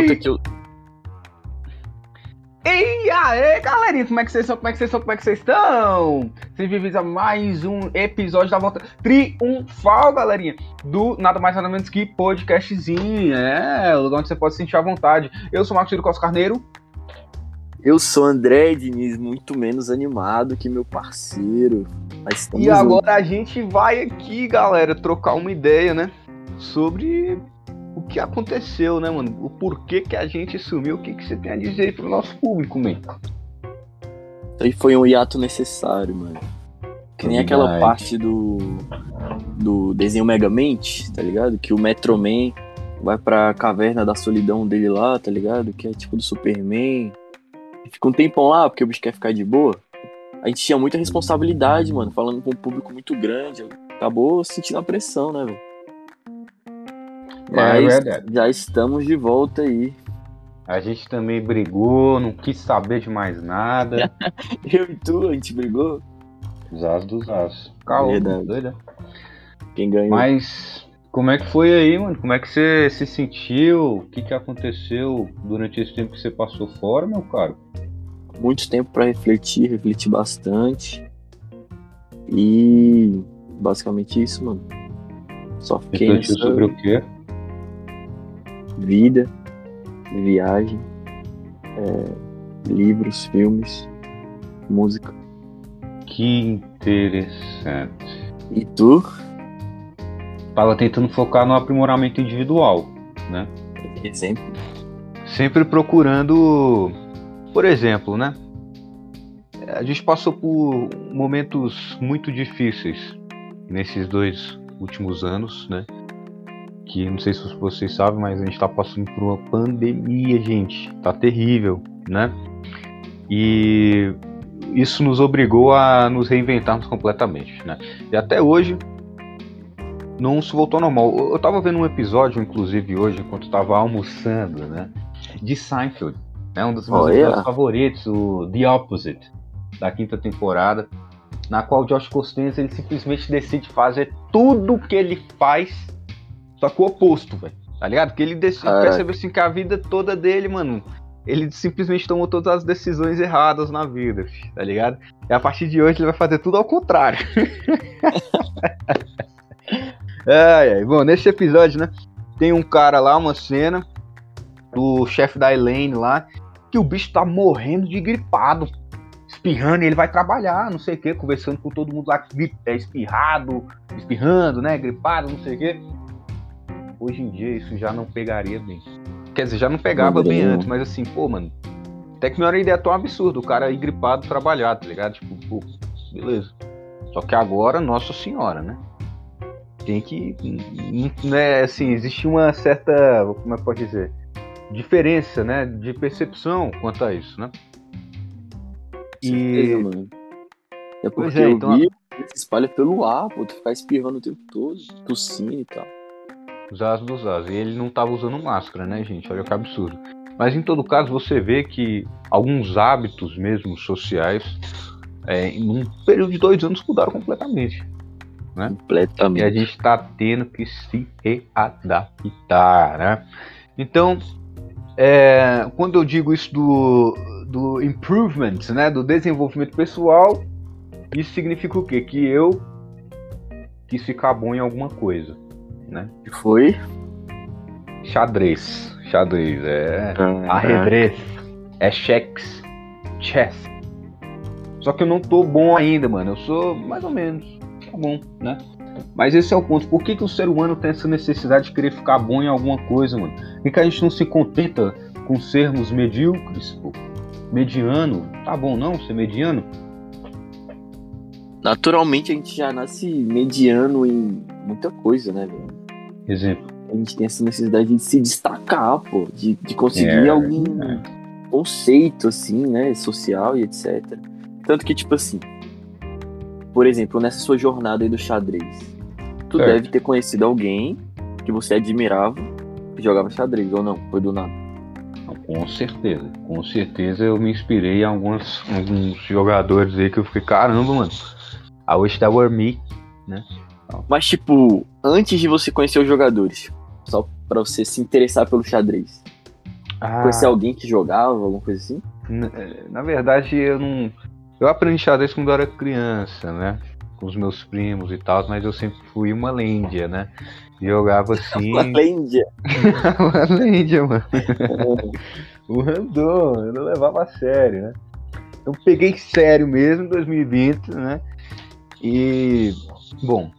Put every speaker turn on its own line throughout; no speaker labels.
conta que eu.
E aí, galerinha, como é que vocês estão? Como é que vocês estão? Como é que vocês estão? Sejam bem-vindos a mais um episódio da volta triunfal, galerinha, do nada mais nada menos que podcastzinho. É, o lugar onde você pode sentir à vontade. Eu sou o Marcos Costa Carneiro.
Eu sou André Diniz, muito menos animado que meu parceiro.
E agora
juntos.
a gente vai aqui, galera, trocar uma ideia, né? Sobre o que aconteceu, né, mano? O porquê que a gente sumiu, o que, que você tem a dizer aí pro nosso público, man?
Isso aí foi um hiato necessário, mano. Que nem aquela parte do, do desenho Megamente, tá ligado? Que o Metroman vai pra caverna da solidão dele lá, tá ligado? Que é tipo do Superman. E fica um tempão lá, porque o bicho quer ficar de boa. A gente tinha muita responsabilidade, mano, falando com um público muito grande. Acabou sentindo a pressão, né, velho?
É
Mas
verdade.
já estamos de volta aí.
A gente também brigou, não quis saber de mais nada.
Eu e tu, a gente brigou.
Os as dos as. Calma, doida.
Quem ganhou?
Mas como é que foi aí, mano? Como é que você se sentiu? O que, que aconteceu durante esse tempo que você passou fora, meu caro?
muito tempo pra refletir, refletir bastante. E basicamente isso, mano. Só fiquei
Refletiu
nessa
sobre o quê?
Vida, viagem, é, livros, filmes, música.
Que interessante.
E tu?
Tava tentando focar no aprimoramento individual, né?
Exemplo.
Sempre procurando, por exemplo, né? A gente passou por momentos muito difíceis nesses dois últimos anos, né? Que não sei se vocês sabem, mas a gente tá passando por uma pandemia, gente. Tá terrível, né? E isso nos obrigou a nos reinventarmos completamente, né? E até hoje não se voltou ao normal. Eu eu tava vendo um episódio, inclusive, hoje, enquanto eu tava almoçando, né? De Seinfeld. É um dos meus
Olha.
episódios favoritos, o The Opposite, da quinta temporada, na qual o Josh Costanza ele simplesmente decide fazer tudo que ele faz, só que o oposto, velho. Tá ligado? Que ele
Caraca.
percebeu assim que a vida toda dele, mano, ele simplesmente tomou todas as decisões erradas na vida, fi, tá ligado? E a partir de hoje ele vai fazer tudo ao contrário. ai, ai. Bom, nesse episódio, né? Tem um cara lá, uma cena, do chefe da Elaine lá, que o bicho tá morrendo de gripado, espirrando, e ele vai trabalhar, não sei o que, conversando com todo mundo lá é espirrado, espirrando, né? Gripado, não sei o que. Hoje em dia isso já não pegaria bem. Quer dizer, já não pegava bem antes, mas assim, pô, mano. Até que não era ideia tão absurda, o cara ir gripado trabalhar, tá ligado? Tipo, pô, beleza. Só que agora, nossa senhora, né? Tem que. Né, assim, existe uma certa. Como é que pode dizer? Diferença, né? De percepção quanto a isso, né?
Certeza,
E.
mano. É porque
Pois é,
o
então-
vírus se espalha pelo ar, pô. Tu ficar espirrando o tempo todo, tossindo e tal.
Os as dos as. E ele não tava usando máscara, né, gente? Olha que absurdo. Mas em todo caso, você vê que alguns hábitos mesmo sociais, é, em um período de dois anos, mudaram completamente. E a
Completamente.
gente tá tendo que se readaptar, né? Então, é, quando eu digo isso do, do improvement, né, do desenvolvimento pessoal, isso significa o quê? Que eu quis ficar bom em alguma coisa, né?
Que foi?
Xadrez, xadrez, é ajedrez, é cheques, chess. Só que eu não tô bom ainda, mano. Eu sou mais ou menos, tá bom, né? Mas esse é o ponto. Por que, que o ser humano tem essa necessidade de querer ficar bom em alguma coisa, mano? Por que, que a gente não se contenta com sermos medíocres? Pô? Mediano, tá bom não ser mediano?
Naturalmente a gente já nasce mediano em muita coisa, né, velho?
Exemplo.
A gente tem essa necessidade de se destacar, pô, de, de conseguir
É,
algum
é.
conceito, assim, né, social e etc. Tanto que, tipo assim, por exemplo, nessa sua jornada aí do xadrez, tu
Certo.
deve ter conhecido alguém que você admirava que jogava xadrez, ou não? Foi do nada.
Com certeza, com certeza eu me inspirei em alguns, alguns jogadores aí que eu fiquei, caramba, mano. I wish that were me.
Mas, tipo, antes de você conhecer os jogadores, só pra você se interessar pelo xadrez. Ah. Conhecer alguém que jogava, alguma coisa assim?
Na, é, na verdade, eu não. Eu aprendi xadrez quando eu era criança, né? Com os meus primos e tal, mas eu sempre fui uma lêndia, né? Jogava assim.
uma lêndia?
uma lêndia, mano. o random, eu não levava a sério, né? Eu peguei sério mesmo em 2020, né? E, bom,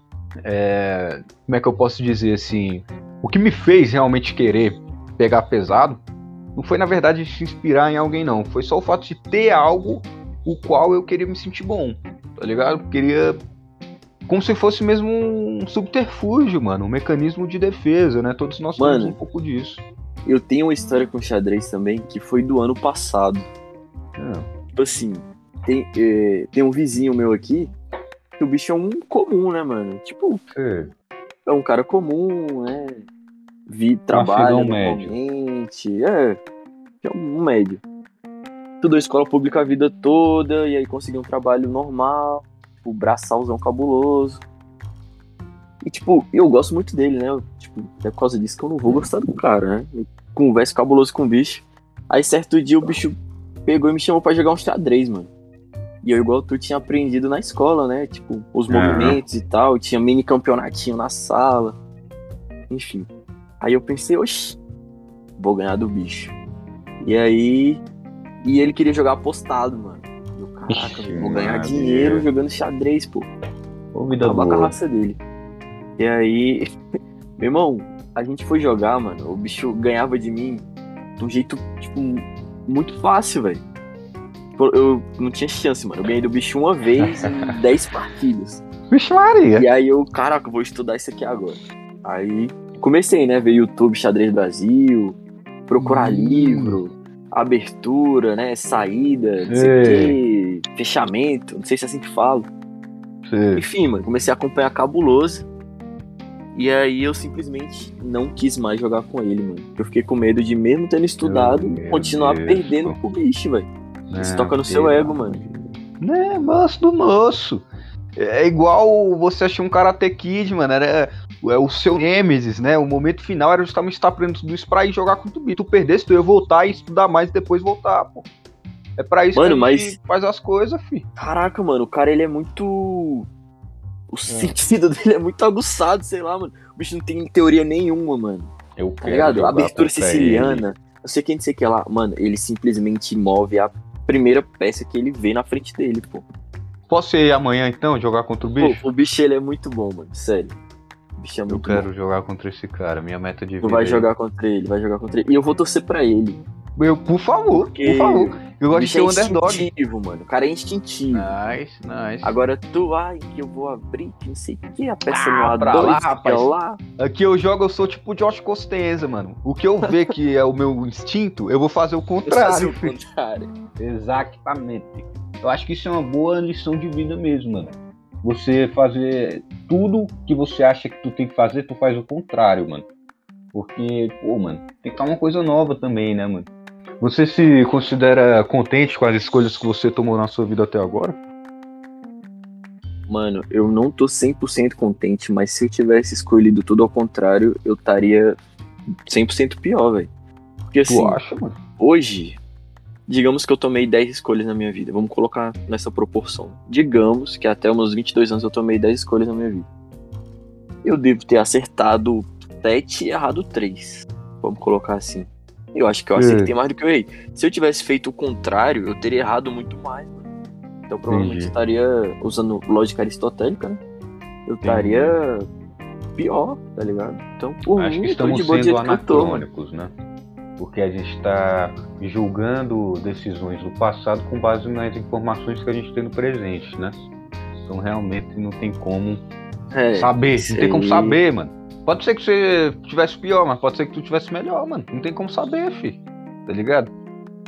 é, como é que eu posso dizer assim? O que me fez realmente querer pegar pesado não foi, na verdade, se inspirar em alguém, não. Foi só o fato de ter algo o qual eu queria me sentir bom, tá ligado? Queria. Como se fosse mesmo um subterfúgio, mano. Um mecanismo de defesa, né? Todos nós
mano,
temos um pouco disso.
Eu tenho uma história com xadrez também que foi do ano passado. É. Tipo assim, tem, é, tem um vizinho meu aqui que o bicho é um comum, né, mano? Tipo, é, é um cara comum, né? Vi, trabalha normalmente. Médio. É, é um médio. Estudou escola pública a vida toda e aí conseguiu um trabalho normal, o braçalzão cabuloso. E, tipo, eu gosto muito dele, né? Tipo, é por causa disso que eu não vou gostar do cara, né? Eu converso cabuloso com o bicho. Aí, certo dia, o bicho pegou e me chamou para jogar uns xadrez, mano. E eu, igual tu, tinha aprendido na escola, né? Tipo, os movimentos e tal. Tinha mini campeonatinho na sala. Enfim. Aí eu pensei, oxi, vou ganhar do bicho. E aí. E ele queria jogar apostado, mano. Eu, caraca, Ixi, vou ganhar dinheiro jogando xadrez, pô.
Ô, vida Acaba
boa. a raça dele. E aí. Meu irmão, a gente foi jogar, mano. O bicho ganhava de mim de um jeito, tipo, muito fácil, velho. Eu não tinha chance, mano. Eu ganhei do bicho uma vez em 10 partidas.
Vixe Maria.
E aí eu, caraca, eu vou estudar isso aqui agora. Aí comecei, né? Ver YouTube Xadrez Brasil, procurar hum. livro, abertura, né? Saída, não sei o quê, fechamento, não sei se é assim que falo. Sim. Enfim, mano, comecei a acompanhar cabuloso. E aí eu simplesmente não quis mais jogar com ele, mano. Eu fiquei com medo de, mesmo tendo estudado, continuar perdendo pro bicho, velho. Isso toca no seu ego, mano.
Né, moço do moço. É igual você achar um Karate Kid, mano. Era é o seu Nemesis, né? O momento final era justamente estar aprendendo tudo isso pra ir jogar com o Tubi. Tu perdesse, tu ia voltar e estudar mais e depois voltar, pô. É pra isso
mano, que a gente
mas... faz as coisas, fi.
Caraca, mano, o cara ele é muito. O é. sentido dele é muito aguçado, sei lá, mano. O bicho não tem teoria nenhuma, mano.
Eu tá ligado?
Abertura siciliana. Não sei quem sei que é lá. Mano, ele simplesmente move a primeira peça que ele vê na frente dele, pô.
Posso ir amanhã então jogar contra o bicho?
Pô, o bicho ele é muito bom, mano. Sério. O bicho é muito
Eu quero
bom.
jogar contra esse cara. Minha meta de
vida. Tu vai é... jogar contra ele, vai jogar contra ele. E eu vou torcer pra ele.
Eu, por favor, Porque por favor. Eu gosto de ser
é
um underdog.
instintivo, mano. O cara é instintivo.
Nice, nice.
Agora tu, ai, que eu vou abrir, que não sei o que, a peça
ah,
no A2,
lá, rapaz. lá. Aqui eu jogo, eu sou tipo Josh Costenza, mano. O que eu ver que é o meu instinto, eu vou fazer o contrário.
Fazer o contrário.
Exatamente. Eu acho que isso é uma boa lição de vida mesmo, mano. Você fazer tudo que você acha que tu tem que fazer, tu faz o contrário, mano. Porque, pô, mano, tem que estar uma coisa nova também, né, mano? Você se considera contente com as escolhas que você tomou na sua vida até agora?
Mano, eu não tô 100% contente, mas se eu tivesse escolhido tudo ao contrário, eu estaria 100% pior, velho. Porque assim,
tu acha, mano?
hoje, digamos que eu tomei 10 escolhas na minha vida, vamos colocar nessa proporção. Digamos que até meus 22 anos eu tomei 10 escolhas na minha vida. Eu devo ter acertado 7 e errado 3. Vamos colocar assim. Eu acho que eu acertei é. mais do que eu errei. Se eu tivesse feito o contrário, eu teria errado muito mais, mano. Então provavelmente Entendi. estaria usando lógica aristotélica, né? Eu estaria pior, tá ligado? Então, por
acho
mim,
que estamos sendo anacrônicos, né? Porque a gente está julgando decisões do passado com base nas informações que a gente tem no presente, né? Então realmente não tem como é, saber, não tem como saber, mano. Pode ser que você tivesse pior, mas pode ser que tu tivesse melhor, mano. Não tem como saber, fi. Tá ligado?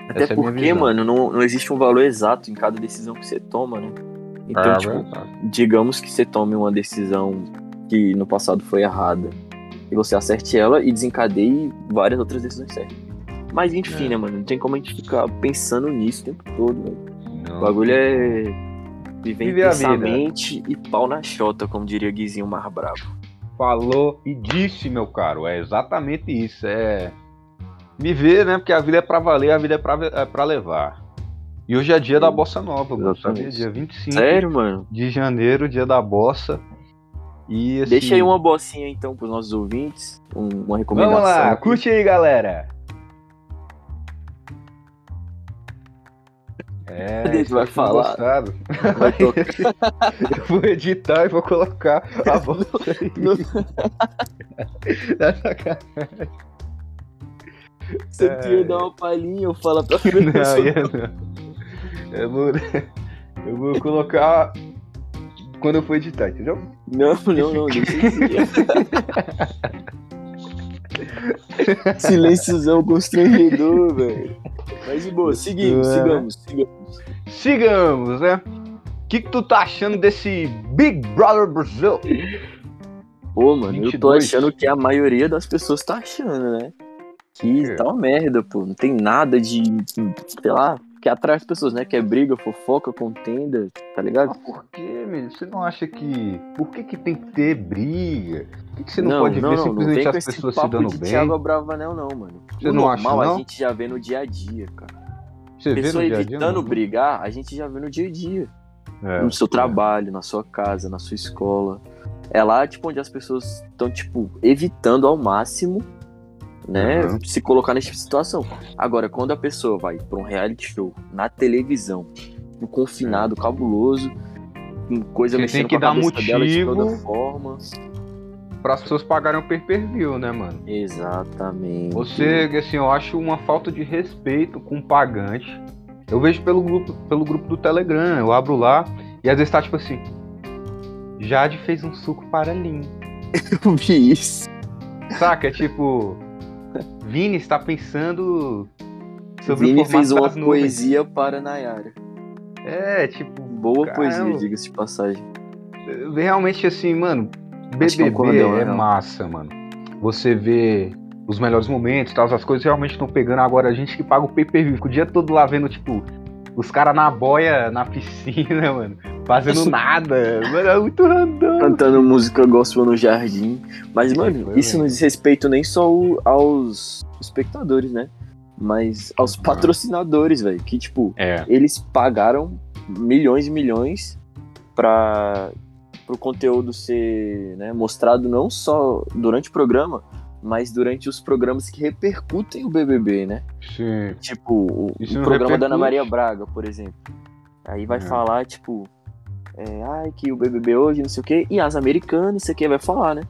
Até Essa é porque, é mano, não, não existe um valor exato em cada decisão que você toma, né? Então, ah, tipo, digamos que você tome uma decisão que no passado foi errada e você acerte ela e desencadeie várias outras decisões certas. Mas enfim, é. né, mano? Não tem como a gente ficar pensando nisso o tempo todo, velho. O bagulho é viver Vive intensamente e pau na chota, como diria Guizinho mais brabo
falou e disse, meu caro. É exatamente isso. É Viver, né? Porque a vida é pra valer, a vida é pra, é pra levar. E hoje é dia da Bossa Nova, mano. Sabia? Dia 25
Sério, mano?
de janeiro, dia da Bossa. E, assim,
Deixa aí uma bossinha então pros nossos ouvintes. um- uma recomendação.
Vamos lá, curte aí, galera. É,
vai
espero que tenham
falar.
gostado.
Vai tocar.
Eu vou editar e vou colocar a voz aí. Tá sacanagem.
Você
É.
queria dar uma palhinha, eu falo pra
Não,
pessoa.
eu não. Eu vou, eu vou colocar quando eu for editar, entendeu?
Não, não, não, deixa assim. Silênciozão constrangedor, velho. Mas de boa, seguimos,
É.
sigamos, sigamos.
Sigamos, né? O que, que tu tá achando desse Big Brother Brasil?
Pô, mano, eu tô
22.
achando que a maioria das pessoas tá achando, né? Que
quê?
tá uma merda, pô. Não tem nada de, sei lá, que atrai as pessoas, né? Que é briga, fofoca, contenda, tá ligado?
Ah, por quê, meu? Você não acha que. Por que, que tem que ter briga? Por que, que você não,
não,
pode
não,
ver
não,
simplesmente as pessoas se dando
de
bem?
Thiago Bravanel, não, mano.
Você
O
não acha,
normal
não?
a gente já vê no dia a dia, cara.
Você
Pessoa
dia dia?
evitando brigar, a gente já vê no dia a dia.
É,
no seu
é.
trabalho, na sua casa, na sua escola. É lá, tipo, onde as pessoas estão, tipo, evitando ao máximo, né,
Uhum.
se colocar nessa situação. Agora, quando a pessoa vai pra um reality show, na televisão, um confinado cabuloso, com coisa
Você
mexendo
tem que
com a
dar
cabeça dela de toda
motivo.
forma.
Para as pessoas pagarem o pay-per-view, né, mano?
Exatamente.
Você, assim, eu acho uma falta de respeito com o pagante. Eu vejo pelo grupo, pelo grupo do Telegram, eu abro lá e às vezes tá tipo assim. Jade fez um suco para Lin.
Eu vi isso.
Saca? É tipo. Vini está pensando sobre
Vini
o
fez uma poesia para Nayara.
É, tipo,
Boa
Caramba.
poesia, diga-se de passagem.
realmente assim, mano,
é
BBB é
né?
massa, mano. Você vê os melhores momentos, tal, as coisas realmente estão pegando agora a gente que paga o pay-per-view, fica o dia todo lá vendo, tipo, os caras na boia, na piscina, mano, fazendo nada, mano, é muito random.
cantando música gospel no jardim. Mas,
Sim,
mano, isso não diz respeito nem só aos espectadores, né? Mas aos patrocinadores, velho. Que, tipo,
É,
eles pagaram milhões e milhões para o conteúdo ser né, mostrado não só durante o programa, mas durante os programas que repercutem o BBB, né?
sim.
Tipo, o,
Isso
o
não
programa da Ana? Maria Braga, por exemplo. Aí vai
É.
falar, tipo, é, ai, que o BBB hoje, não sei o quê, e as americanas, não sei o que, vai falar, né?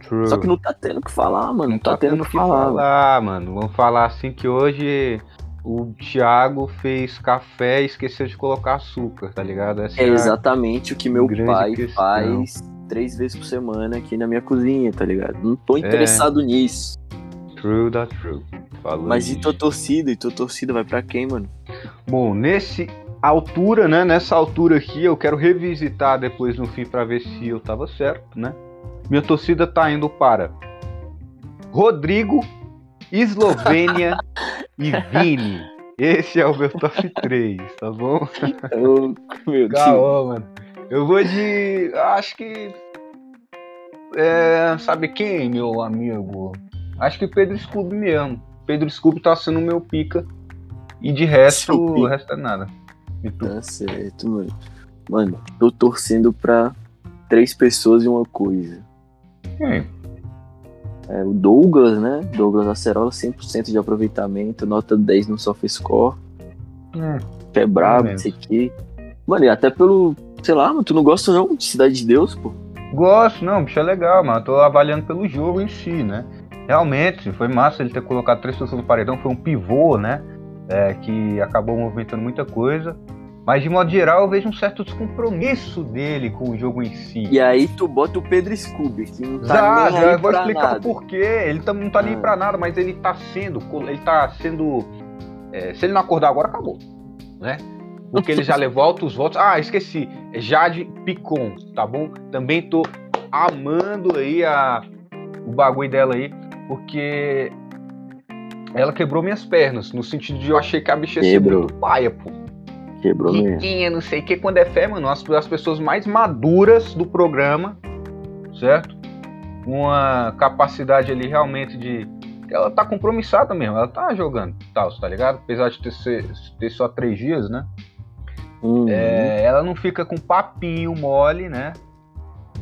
True.
Só que não tá tendo o que falar, mano. Não, tá, tendo o que falar. mano.
falar, mano. Vamos falar assim que hoje o Thiago fez café e esqueceu de colocar açúcar, tá ligado? Essa
É
a-
exatamente o que meu pai
questão.
faz três vezes por semana aqui na minha cozinha, tá ligado? Não
É.
tô interessado nisso.
True da true. Falou
Mas e tua torcida? E tua torcida vai pra quem, mano?
Bom, nesse altura, né? Nessa altura aqui, eu quero revisitar depois no fim pra ver se eu tava certo, né? Minha torcida tá indo para Rodrigo, Eslovênia e Vini. Esse é o meu top 3, tá bom?
Eu, meu Deus.
Caô, mano. Eu vou de. Acho que. É, sabe quem, meu amigo? Acho que Pedro Scooby mesmo. Pedro Scooby tá sendo o meu pica. E de resto, o resto é nada.
Tá certo, mano. Mano, tô torcendo pra três pessoas e uma coisa.
Quem?
É o Douglas, né? Douglas Acerola, 100% de aproveitamento, nota 10 no SofaScore.
Hum,
Pé brabo, não
menos.
sei o quê. Mano, e até pelo. Sei lá, mano, tu não gosta não de Cidade de Deus, pô?
Gosto, não, bicho é legal, mano. Eu tô avaliando pelo jogo em si, né? Realmente, foi massa ele ter colocado três pessoas no paredão, foi um pivô, né? É, que acabou movimentando muita coisa. Mas de modo geral, eu vejo um certo descompromisso dele com o jogo em si.
E aí tu bota o Pedro Scooby, que não tá
Já,
nem aí
vou
pra
explicar
nada.
o porquê. Ele tam- não tá nem
Ah.
pra nada, mas ele tá sendo. Ele tá sendo. é, se ele não acordar agora, acabou. Né? Porque ele já levou altos votos. Ah, esqueci. Jade Picon, tá bom? Também tô amando aí a, o bagulho dela aí, porque ela quebrou minhas pernas. No sentido de eu achei que a bicha ia ser
Quebrou.
muito paia, pô
Quebrou mesmo.
riquinha, não sei o que, quando é fé, mano, as, as pessoas mais maduras do programa, certo? Uma capacidade ali realmente de ela tá compromissada mesmo, ela tá jogando tal, tá ligado? Apesar de ter, ter só três dias, né? Uhum. É, ela não fica com papinho mole, né?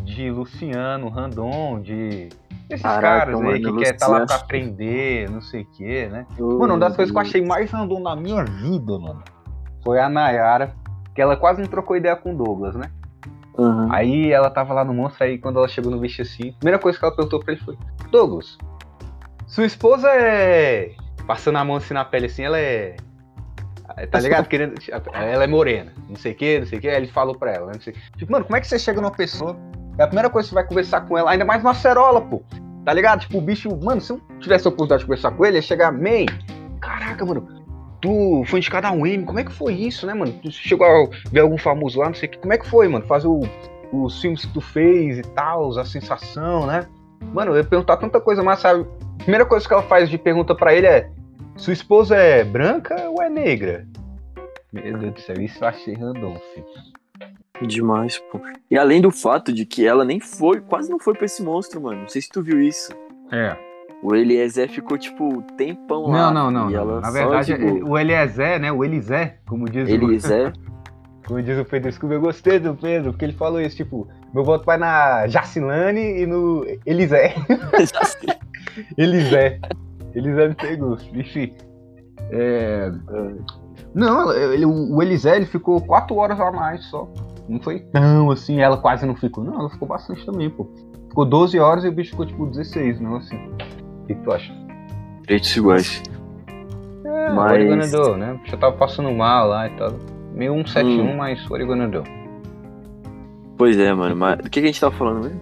De Luciano, Randon, de esses Caraca, caras aí que quer estar tá lá pra aprender, não sei o quê, né? Uh, mano, uma das coisas que eu achei mais Randon na minha vida, mano, foi a Nayara, que ela quase não trocou ideia com o Douglas, né? Uhum. Aí ela tava lá no monstro, aí quando ela chegou no bicho assim, a primeira coisa que ela perguntou pra ele foi: Douglas, sua esposa é. Passando a mão assim na pele assim, ela é. Tá ligado? Querendo. Ela é morena, não sei o que, não sei o que. Aí ele falou pra ela, né? Tipo, mano, como é que você chega numa pessoa? É a primeira coisa que você vai conversar com ela, ainda mais numa cerola, pô. Tá ligado? Tipo, o bicho, mano, se eu tivesse a oportunidade de conversar com ele, ia chegar, man, caraca, mano, tu foi indicado a um M, como é que foi isso, né, mano? Tu chegou a ver algum famoso lá, não sei o que, como é que foi, mano? Fazer o, os filmes que tu fez e tal, a sensação, né? Mano, eu ia perguntar tanta coisa, mas sabe? A primeira coisa que ela faz de pergunta para ele é: sua esposa é branca ou é negra? Meu Deus do céu, isso eu achei random, filho.
Demais, pô. E além do fato de que ela nem foi, quase não foi pra esse monstro, mano. Não sei se tu viu isso.
É.
O Eliezer ficou, tipo, tempão
não, lá. Não, não, não. Na verdade, tipo... o Eliezer, né? O Elisé, como diz
Elisé.
o... como diz o Pedro Scooby, eu gostei do Pedro, porque ele falou isso, tipo, meu voto vai na Jacilane e no Elisé. Elisé. Elisé me pegou. Enfim. É... Não, ele, o Elisé ele ficou quatro horas a mais só. Não foi tão assim, ela quase não ficou. Não, ela ficou bastante também, pô. Ficou 12 horas e o bicho ficou tipo 16, não assim. O que, que tu acha?
Direitos iguais.
É, mas... o né? Já tava passando mal lá e tal. Meio 171, hum. mas o Origonador.
Pois é, mano. Mas do que, que a gente tava falando mesmo?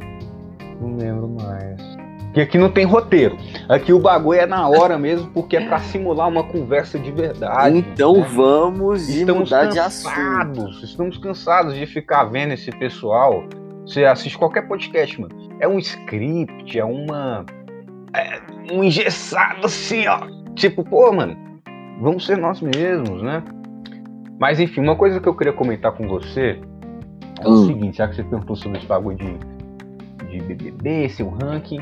Não lembro mais. Que aqui não tem roteiro. Aqui o bagulho é na hora mesmo, porque é para simular uma conversa de verdade.
Então né? vamos estamos mudar cansados, de assunto.
Estamos cansados de ficar vendo esse pessoal. Você assiste qualquer podcast, mano. É um script, é uma. É um engessado assim, ó. Tipo, pô, mano, vamos ser nós mesmos, né? Mas enfim, uma coisa que eu queria comentar com você é o hum. seguinte, já que você perguntou sobre esse bagulho de, de BBB, seu ranking.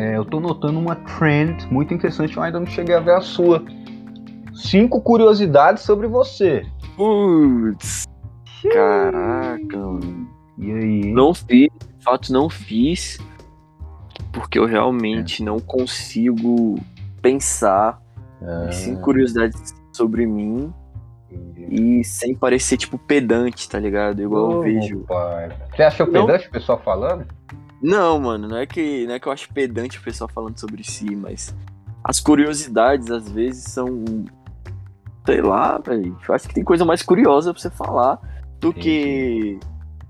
É, eu tô notando uma trend muito interessante, eu ainda não cheguei a ver a sua. Cinco curiosidades sobre você.
Putz. Caraca, mano. E aí? Não fiz, de fato não fiz, porque eu realmente é. não consigo pensar ah. em cinco curiosidades sobre mim e sem parecer, tipo, pedante, tá ligado? Igual oh, eu vejo.
Pai. Você achou pedante o pessoal falando?
Não, mano, não é que não é que eu acho pedante o pessoal falando sobre si, mas as curiosidades às vezes são sei lá, velho. Eu acho que tem coisa mais curiosa pra você falar do que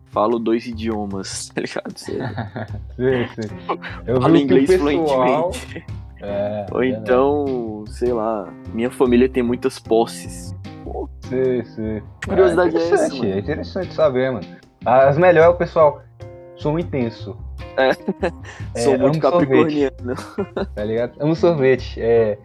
falo dois idiomas, tá ligado? Você...
sim, sim.
Eu falo inglês pessoal... fluentemente. É, Ou então, sei lá, minha família tem muitas posses.
Pô, sim, sim.
Curiosidade é, é essa,
mano. É interessante saber, mano. As melhores é o pessoal, sou intenso.
É. é Sou muito capricorniano.
Tá ligado? Amo sorvete. É.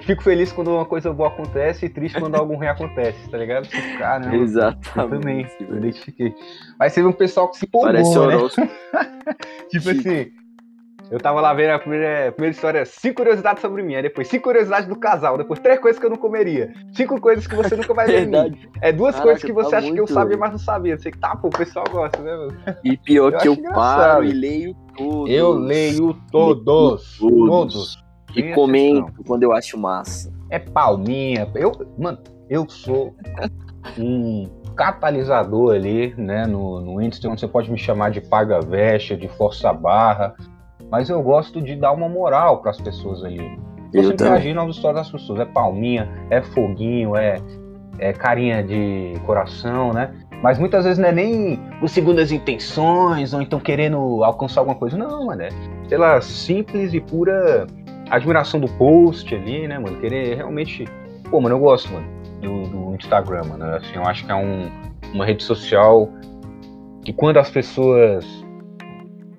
Fico feliz quando uma coisa boa acontece e triste quando algo ruim acontece, tá ligado? Tipo, caramba.
Exatamente.
Eu também, eu identifiquei. Mas teve um pessoal que se empolgou, Parece né? tipo assim, eu tava lá vendo a primeira, a primeira história, cinco curiosidades sobre mim, aí depois cinco curiosidades do casal, depois três coisas que eu não comeria, cinco coisas que você nunca vai ver mim. É duas Caraca, coisas que você tá acha muito... que eu sabia, mas não sabia. Você que tá, pô, o pessoal gosta, né, mano?
E pior eu que eu paro e leio todos.
Eu leio todos. Todos. todos.
E comento quando eu acho massa.
É palminha. Eu, mano, eu sou um catalisador ali, né, no, no índice, onde você pode me chamar de paga-veste, de força-barra, mas eu gosto de dar uma moral para as pessoas ali. Eu sempre imagino as histórias das pessoas. É palminha, é foguinho, é, é carinha de coração, né? Mas muitas vezes não é nem por segundas intenções ou então querendo alcançar alguma coisa. Não, mano. É pela simples e pura admiração do post ali, né, mano? Querer realmente. Pô, mano, eu gosto, mano, do, do Instagram, mano. Assim, eu acho que é um, uma rede social que quando as pessoas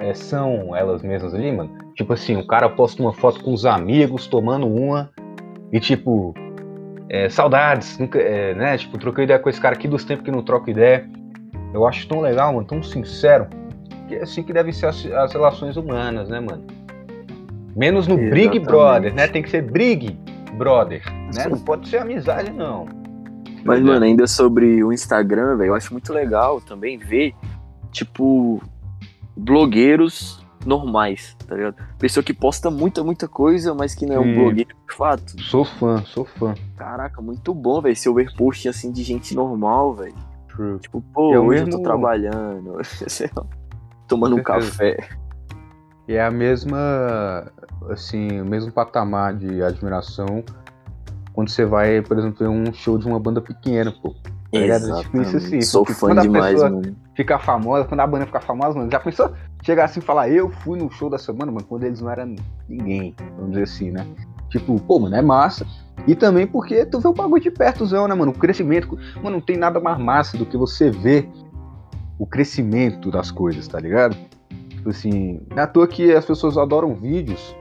é, são elas mesmas ali, mano. Tipo assim, o cara posta uma foto com os amigos tomando uma e tipo, é, saudades, nunca, é, né? Tipo, troquei ideia com esse cara aqui dos tempos que não troco ideia. Eu acho tão legal, mano, tão sincero. Que é assim que devem ser as, as relações humanas, né, mano? Menos no Exatamente. Big Brother, né? Tem que ser Brig Brother, né? Não pode ser amizade, não.
Mas, mano, ainda sobre o Instagram, velho, eu acho muito legal também ver, tipo, blogueiros normais, tá ligado? Pessoa que posta muita, muita coisa, mas que não é um blogueiro de fato.
Sou fã, sou fã.
Caraca, muito bom, velho, seu ver post assim de gente normal, velho. Tipo, pô, eu hoje mesmo... eu tô trabalhando, tomando um café.
É a mesma, assim, o mesmo patamar de admiração quando você vai, por exemplo, ver um show de uma banda pequena, pô.
Exatamente. Isso assim. Sou fã demais, mano.
Ficar famosa, quando a banda ficar famosa, mano, já pensou chegar assim e falar, eu fui no show da semana, mano, quando eles não eram ninguém, vamos dizer assim, né? Tipo, pô, mano, é massa. E também porque tu vê o bagulho de perto, né, mano? O crescimento. Mano, não tem nada mais massa do que você ver o crescimento das coisas, tá ligado? Tipo assim, é à toa que as pessoas adoram vídeos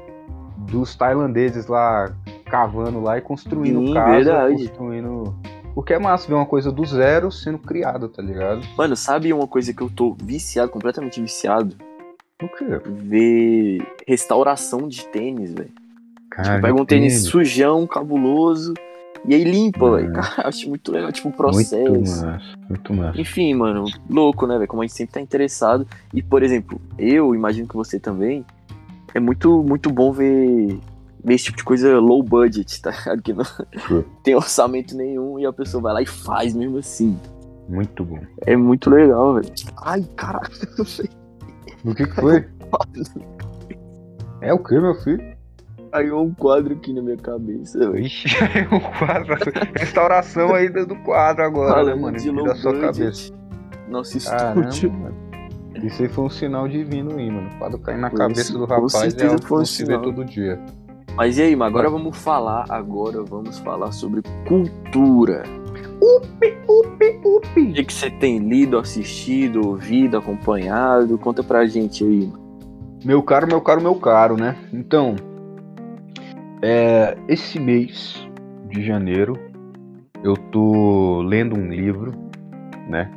dos tailandeses lá cavando lá e construindo Sim, casa, verdade. construindo. Porque é massa ver uma coisa do zero sendo criada, tá ligado?
Mano, sabe uma coisa que eu tô viciado, completamente viciado?
O quê?
Ver restauração de tênis, velho. Tipo, pega um tênis, tênis sujão, cabuloso, e aí limpa, velho. Cara, acho muito legal, tipo, o processo.
Muito massa, muito massa.
Enfim, mano, louco, né, velho? Como a gente sempre tá interessado. E, por exemplo, eu imagino que você também. É muito, muito bom ver esse tipo de coisa low budget, tá ligado? Que não tem orçamento nenhum e a pessoa vai lá e faz mesmo assim.
Muito bom.
É muito legal, velho. Ai, caraca, não sei.
O que, que foi? é o que, meu filho?
Aí um quadro aqui na minha cabeça, velho.
Ixi, um quadro. Restauração aí do quadro agora, Falando né, mano?
De low da sua budget. cabeça. Nosso
estúdio. Caramba, Isso aí foi um sinal divino aí, mano. O quadro cair na cabeça do rapaz é algo que se vê todo dia.
Mas e aí, mas agora vamos falar, agora vamos falar sobre cultura.
Upi, upi, upi.
O que você tem lido, assistido, ouvido, acompanhado? Conta pra gente aí, mano.
Meu caro, meu caro, meu caro, né? Então, é, esse mês de janeiro eu tô lendo um livro, né?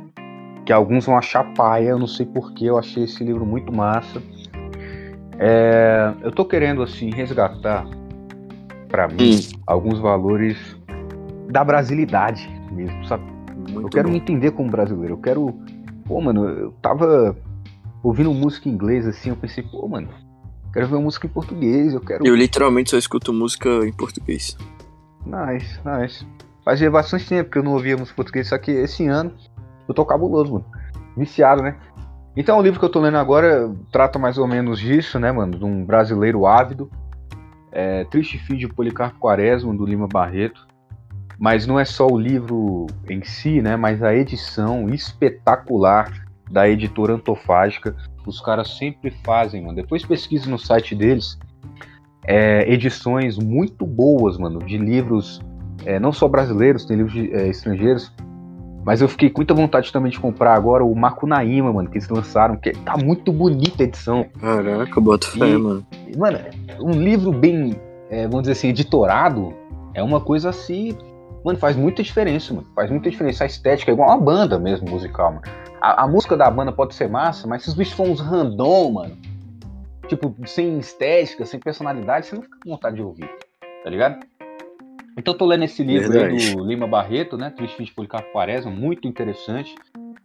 Que alguns vão achar paia, eu não sei porquê, eu achei esse livro muito massa. É, eu tô querendo assim resgatar para mim hum. alguns valores da brasilidade mesmo, sabe? Muito eu quero bom. me entender como brasileiro. Eu quero, pô, mano, eu tava ouvindo música em inglês assim, eu pensei, pô, mano, quero ver música em português, eu quero.
Eu literalmente só escuto música em português.
Nice, nice. Fazia bastante tempo que eu não ouvia música em português, só que esse ano eu tô cabuloso, mano. Viciado, né? Então o livro que eu tô lendo agora trata mais ou menos disso, né, mano? De um brasileiro ávido. É, Triste Fim de Policarpo Quaresma, do Lima Barreto. Mas não é só o livro em si, né? Mas a edição espetacular da editora Antofágica. Os caras sempre fazem, mano. Depois pesquise no site deles. É, edições muito boas, mano, de livros é, não só brasileiros, tem livros de, é, estrangeiros, mas eu fiquei com muita vontade também de comprar agora o Macunaíma, mano, que eles lançaram, que tá muito bonita a edição.
Caraca, bota fé, mano.
Mano, um livro bem, é, vamos dizer assim, editorado, é uma coisa assim. Mano, faz muita diferença, mano. Faz muita diferença. A estética é igual uma banda mesmo, musical, mano. A, a música da banda pode ser massa, mas se os bichos for uns random, mano, tipo, sem estética, sem personalidade, você não fica com vontade de ouvir, tá ligado? Então eu tô lendo esse livro aí do Lima Barreto, né? Triste de Policarpo Quaresma, muito interessante.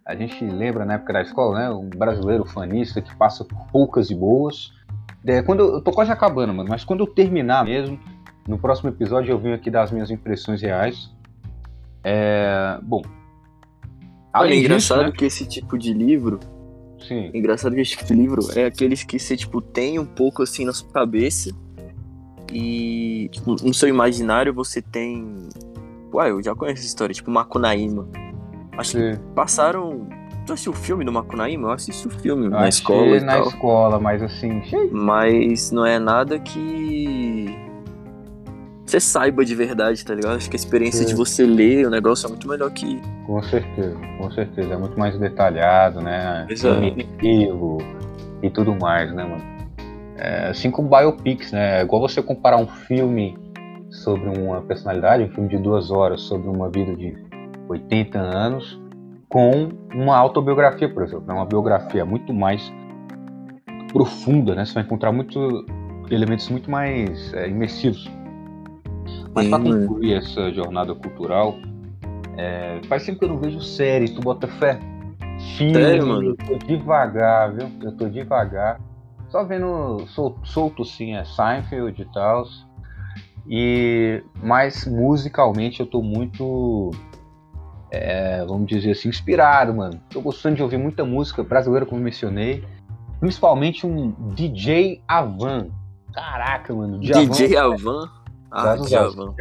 A gente lembra na época da escola, né? Um brasileiro fanista que passa por poucas e boas. É, quando eu, eu tô quase acabando, mano, mas quando eu terminar mesmo, no próximo episódio eu venho aqui dar as minhas impressões reais. É, bom.
Olha, é engraçado né? que esse tipo de livro.
Sim.
engraçado que esse tipo de livro é aqueles que você, tipo, tem um pouco assim na sua cabeça e tipo, no seu imaginário você tem. Ué, eu já conheço essa história, tipo Macunaíma. Acho Sim. que passaram. Tu assistiu o filme do Macunaíma? Eu assisti o filme eu na escola. E
na
tal.
escola, mas assim.
Mas não é nada que. Você saiba de verdade, tá ligado? Acho que a experiência Sim. de você ler o negócio é muito melhor que.
Com certeza, com certeza. É muito mais detalhado, né?
Exato.
E tudo mais, né, mano? É, assim como biopics, né? É igual você comparar um filme sobre uma personalidade, um filme de duas horas sobre uma vida de 80 anos, com uma autobiografia, por exemplo. É uma biografia muito mais profunda, né? Você vai encontrar muito elementos muito mais é, imersivos. Mas pra
mano.
concluir essa jornada cultural, é, faz tempo que eu não vejo série, tu bota fé? Filme,
Sério, mano?
eu tô devagar, viu? Eu tô devagar. Só vendo sol- solto, assim, é Seinfeld e tal. E, mas musicalmente eu tô muito, é, vamos dizer assim, inspirado, mano. Tô gostando de ouvir muita música brasileira, como mencionei. Principalmente um DJ Avan. Caraca, mano.
DJ Avan. Ah,
Graças
DJ Avan.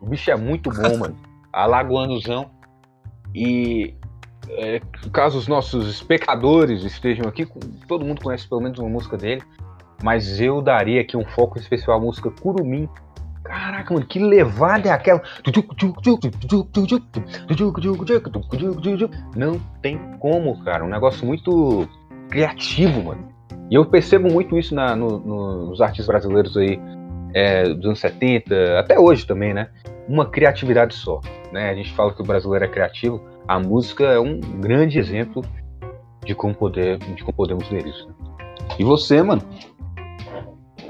O bicho é muito bom, mano. Alagoanozão. E é, caso os nossos espectadores estejam aqui, todo mundo conhece pelo menos uma música dele. Mas eu daria aqui um foco especial à música Curumim. Caraca, mano, que levada é aquela? Não tem como, cara. Um negócio muito criativo, mano. E eu percebo muito isso na- no- no- nos artistas brasileiros aí é, dos anos 70, até hoje também, né? Uma criatividade só. Né? A gente fala que o brasileiro é criativo, a música é um grande exemplo de como, poder, de como podemos ver isso. né? E você, mano?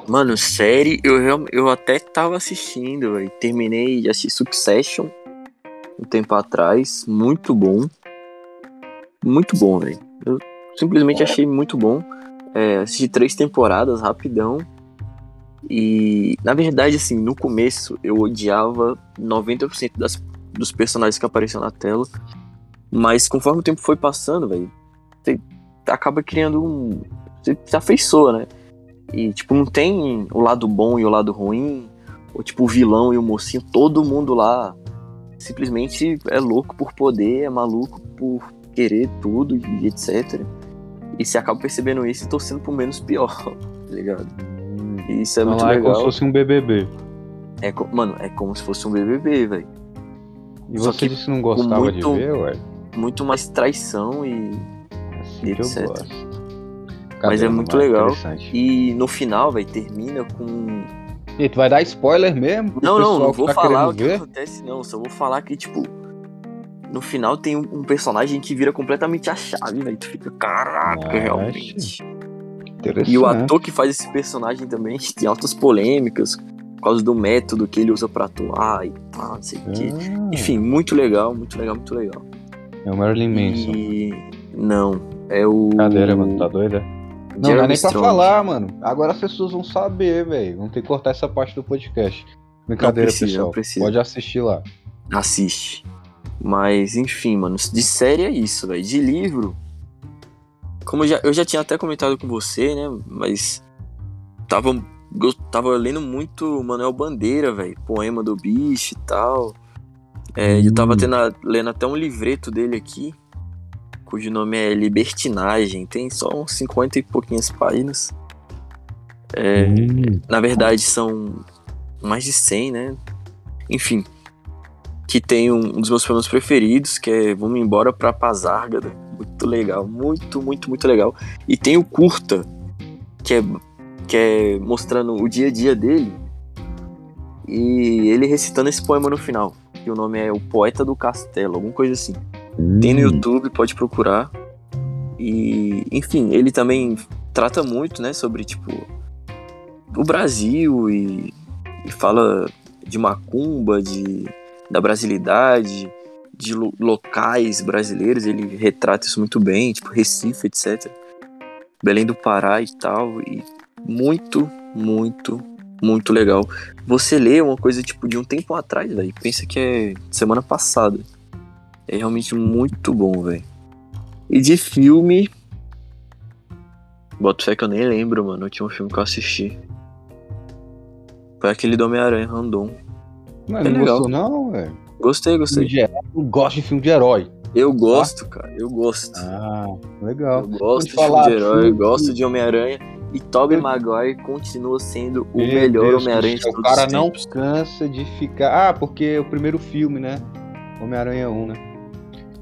Mano, série, eu, eu até tava assistindo, velho. Terminei de assistir Succession um tempo atrás. Muito bom. Muito bom, velho. Eu simplesmente achei muito bom. É, assisti três temporadas rapidão. E, na verdade, assim, no começo eu odiava 90% das, dos personagens que apareciam na tela. Mas conforme o tempo foi passando, velho, você acaba criando um. Você se afeiçoa, né? E, tipo, não tem o lado bom e o lado ruim, ou tipo, o vilão e o mocinho, todo mundo lá simplesmente é louco por poder, é maluco por querer tudo e etc. E você acaba percebendo isso e torcendo pro menos pior, tá ligado? E isso é muito
lá é
legal.
como se fosse um BBB.
É mano, é como se fosse um BBB, velho.
E
Só
você
que
disse que não gostava
muito-
de ver, ué?
Muito mais traição e.
Assim que eu
etc.
gosto.
Mas é muito legal. E no final, velho, termina com
E tu vai dar spoiler mesmo?
Não, não, não vou
tá
falar o que
ver?
acontece, não. Só vou falar que, tipo, no final tem um, um personagem que vira completamente a chave, velho. Tu fica, caraca,
Nossa.
realmente. E o ator que faz esse personagem também tem altas polêmicas por causa do método que ele usa pra atuar e pá, não sei o quê.
Ah,
Enfim, muito legal, muito legal, muito legal.
É o Marilyn Manson.
E. Não, é o.
Brincadeira, mano, tá doida? Não, não é
Jeremy
nem pra
Strong.
falar, mano. Agora as pessoas vão saber, velho. Vão ter que cortar essa parte do podcast. Brincadeira,
precisa,
pessoal.
não precisa.
Pode assistir lá.
assiste. Mas, enfim, mano, de série é isso, velho. De livro, como eu já, eu já tinha até comentado com você, né? Mas tava, tava lendo muito Manuel Bandeira, velho. Poema do bicho e tal. É, Eu tava
Hum.
tendo a- lendo até um livreto dele aqui, cujo nome é Libertinagem. Tem só uns 50 e pouquinhas páginas. É,
Hum.
na verdade, são mais de 100, né? Enfim. Que tem um, um dos meus poemas preferidos, que é Vamos Embora pra Pazárgada. Muito legal, muito, muito, muito legal. E tem o Curta, que é, que é mostrando o dia a dia dele. E ele recitando esse poema no final. Que o nome é O Poeta do Castelo, alguma coisa assim. Tem no
Hum.
YouTube, pode procurar. E, enfim, ele também trata muito, né, sobre, tipo, o Brasil e, e fala de macumba, de, da brasilidade, de lo- locais brasileiros. Ele retrata isso muito bem, tipo, Recife, etc. Belém do Pará e tal. E muito, muito, muito legal. Você lê uma coisa, tipo, de um tempo atrás, velho. Pensa que é semana passada. É realmente muito bom, velho. E de filme. Boto fé que eu nem lembro, mano. O último filme que eu assisti. Foi aquele do Homem-Aranha Random.
Mas
É
não
legal.
gostou, não, velho?
Gostei, gostei.
de herói. Eu gosto de filme de herói.
Eu gosto, cara. Eu gosto.
Ah, legal.
Eu gosto de filme de herói, eu
filme-
gosto de Homem-Aranha. E Tobey
Eu-
Maguire continua sendo o
Meu
melhor Homem-Aranha
do
de todos
O cara não cansa de ficar. Ah, porque é o primeiro filme, né? Homem-Aranha 1, né?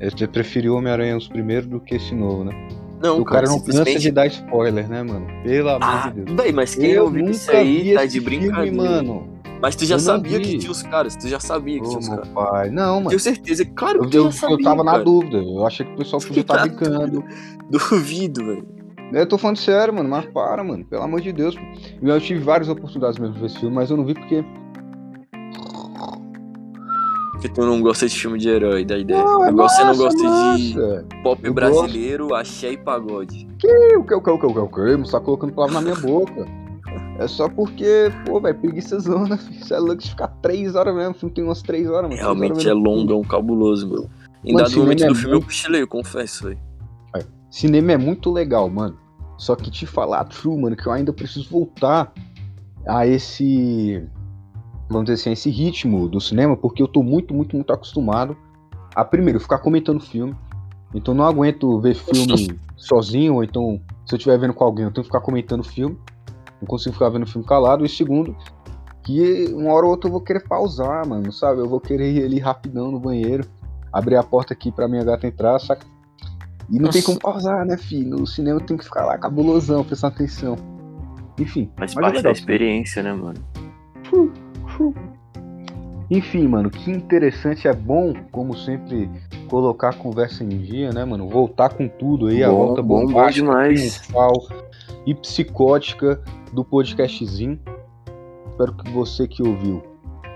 Você preferiu Homem-Aranha os primeiros do que esse novo, né?
Não,
o cara não cansa
simplesmente-
de dar spoiler, né, mano? Pelo amor
Ah,
de Deus.
véi, mas quem
eu
ouviu isso aí tá de brincadeira.
filme, mano.
Mas tu já
Eu
sabia que tinha os caras, tu já sabia que
Ô,
tinha os caras.
pai. Não, mano.
Tenho certeza, claro
Eu,
que
eu,
já sabia,
eu tava na
cara.
dúvida. Eu achei que o pessoal podia estar
Na
brincando.
Duvido, velho.
Eu tô falando sério, mano, mas para, mano. Pelo amor de Deus. Eu tive várias oportunidades mesmo de ver esse filme, mas eu não vi porque.
Porque tu não gosta de filme de herói, da ideia.
Não, é
Igual você não
massa,
gosta de pop
Eu
brasileiro, axé e pagode.
O que, o que, o que, o que, o que? Você tá colocando palavra na minha boca. É só porque, pô, velho, preguiça zona, filho. Você é de ficar três horas mesmo. O filme tem umas três horas, mano. Três horas
Realmente é
mesmo.
longão, cabuloso, mano. Em
Mano,
dado momento
é
do filme eu
muito-
cochilei, eu confesso, velho.
Cinema é muito legal, mano. Só que te falar true, mano, que eu ainda preciso voltar a esse. Vamos dizer assim, a esse ritmo do cinema, porque eu tô muito, muito, muito acostumado a, primeiro, ficar comentando filme. Então não aguento ver filme sozinho, ou então, se eu estiver vendo com alguém, eu tenho que ficar comentando filme. Não consigo ficar vendo filme calado. E segundo, que uma hora ou outra eu vou querer pausar, mano, sabe? Eu vou querer ir ali rapidão no banheiro, abrir a porta aqui pra minha gata entrar, saca? E não tem como pausar, né, filho? No cinema tem que ficar lá cabulosão, prestando atenção. Enfim.
Faz
mas é
parte da experiência, né, mano?
Enfim, mano, que interessante, é bom, como sempre, colocar a conversa em dia, né, mano? Voltar com tudo aí, a
Bom,
volta
bom, bom demais.
triunfal e psicótica do podcastzinho. Espero que você que ouviu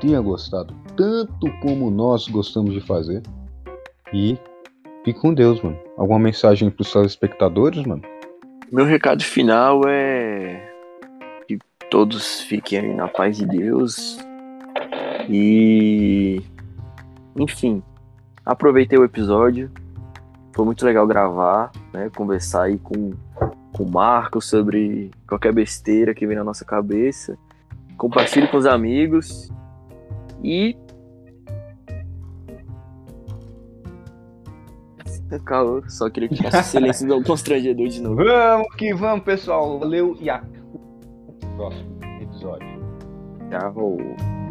tenha gostado, tanto como nós gostamos de fazer. E fique com Deus, mano. Alguma mensagem pros telespectadores, mano?
Meu recado final é que todos fiquem na paz de Deus. E enfim, aproveitei o episódio. Foi muito legal gravar, né? Conversar aí com, com o Marco sobre qualquer besteira que vem na nossa cabeça. Compartilhe com os amigos. E. Calma, só queria que fosse silêncio não constrangedor de novo.
Vamos que vamos, pessoal. Valeu e até o próximo episódio.
Tchau.